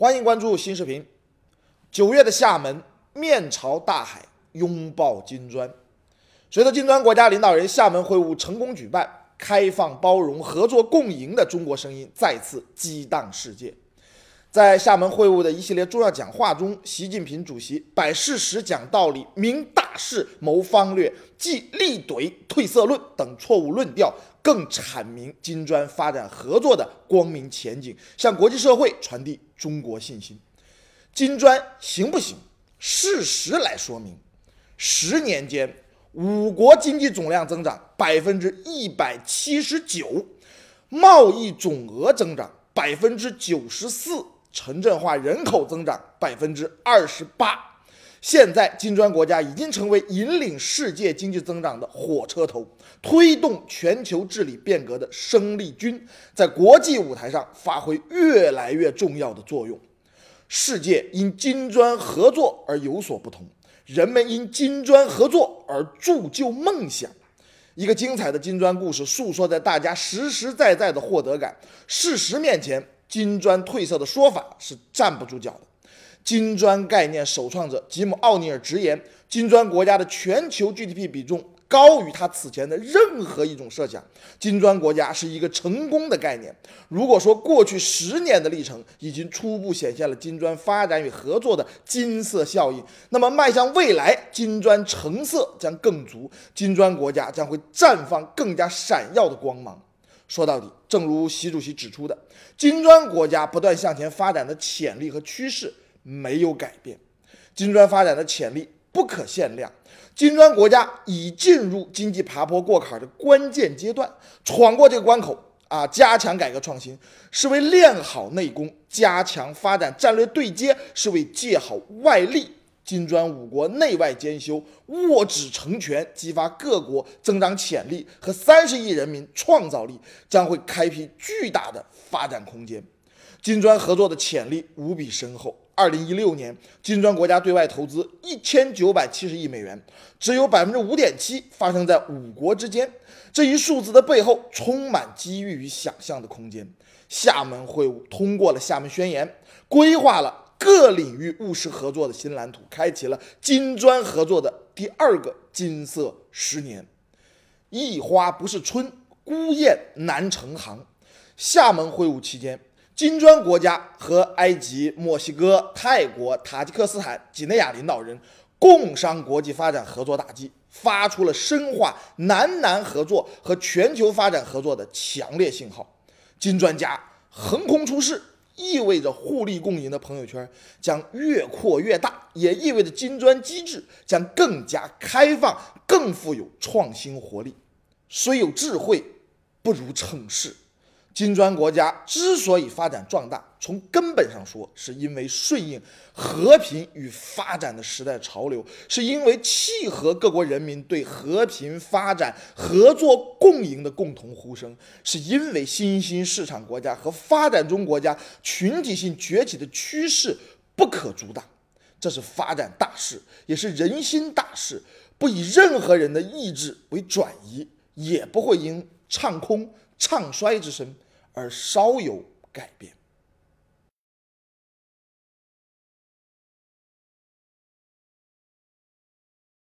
欢迎关注新视频。九月的厦门，面朝大海，拥抱金砖。随着金砖国家领导人厦门会晤成功举办，开放、包容、合作、共赢的中国声音再次激荡世界。在厦门会晤的一系列重要讲话中，习近平主席摆事实、讲道理、明大事、谋方略，既力怼褪色论等错误论调，更阐明金砖发展合作的光明前景，向国际社会传递中国信心。金砖行不行？事实来说明，十年间五国经济总量增长百分之一百七十九，贸易总额增长百分之九十四。城镇化人口增长百分之二十八，现在金砖国家已经成为引领世界经济增长的火车头，推动全球治理变革的生力军，在国际舞台上发挥越来越重要的作用。世界因金砖合作而有所不同，人们因金砖合作而铸就梦想。一个精彩的金砖故事，诉说在大家实实在在的获得感、事实面前。金砖褪色的说法是站不住脚的。金砖概念首创者吉姆·奥尼尔直言，金砖国家的全球 GDP 比重高于他此前的任何一种设想。金砖国家是一个成功的概念。如果说过去十年的历程已经初步显现了金砖发展与合作的金色效应，那么迈向未来，金砖成色将更足，金砖国家将会绽放更加闪耀的光芒。说到底，正如习主席指出的，金砖国家不断向前发展的潜力和趋势没有改变。金砖发展的潜力不可限量，金砖国家已进入经济爬坡过坎的关键阶段，闯过这个关口啊，加强改革创新是为练好内功，加强发展战略对接是为借好外力。金砖五国内外兼修，握指成拳，激发各国增长潜力和三十亿人民创造力，将会开辟巨大的发展空间。金砖合作的潜力无比深厚。二零一六年，金砖国家对外投资一千九百七十亿美元，只有百分之五点七发生在五国之间。这一数字的背后，充满机遇与想象的空间。厦门会晤通过了厦门宣言，规划了。各领域务实合作的新蓝图，开启了金砖合作的第二个金色十年。一花不是春，孤雁难成行。厦门会晤期间，金砖国家和埃及、墨西哥、泰国、塔吉克斯坦、几内亚领导人共商国际发展合作大计，发出了深化南南合作和全球发展合作的强烈信号。金砖家横空出世。意味着互利共赢的朋友圈将越扩越大，也意味着金砖机制将更加开放、更富有创新活力。虽有智慧，不如成事。金砖国家之所以发展壮大，从根本上说，是因为顺应和平与发展的时代潮流，是因为契合各国人民对和平、发展、合作、共赢的共同呼声，是因为新兴市场国家和发展中国家群体性崛起的趋势不可阻挡。这是发展大势，也是人心大事，不以任何人的意志为转移，也不会因唱空唱衰之声。而稍有改变。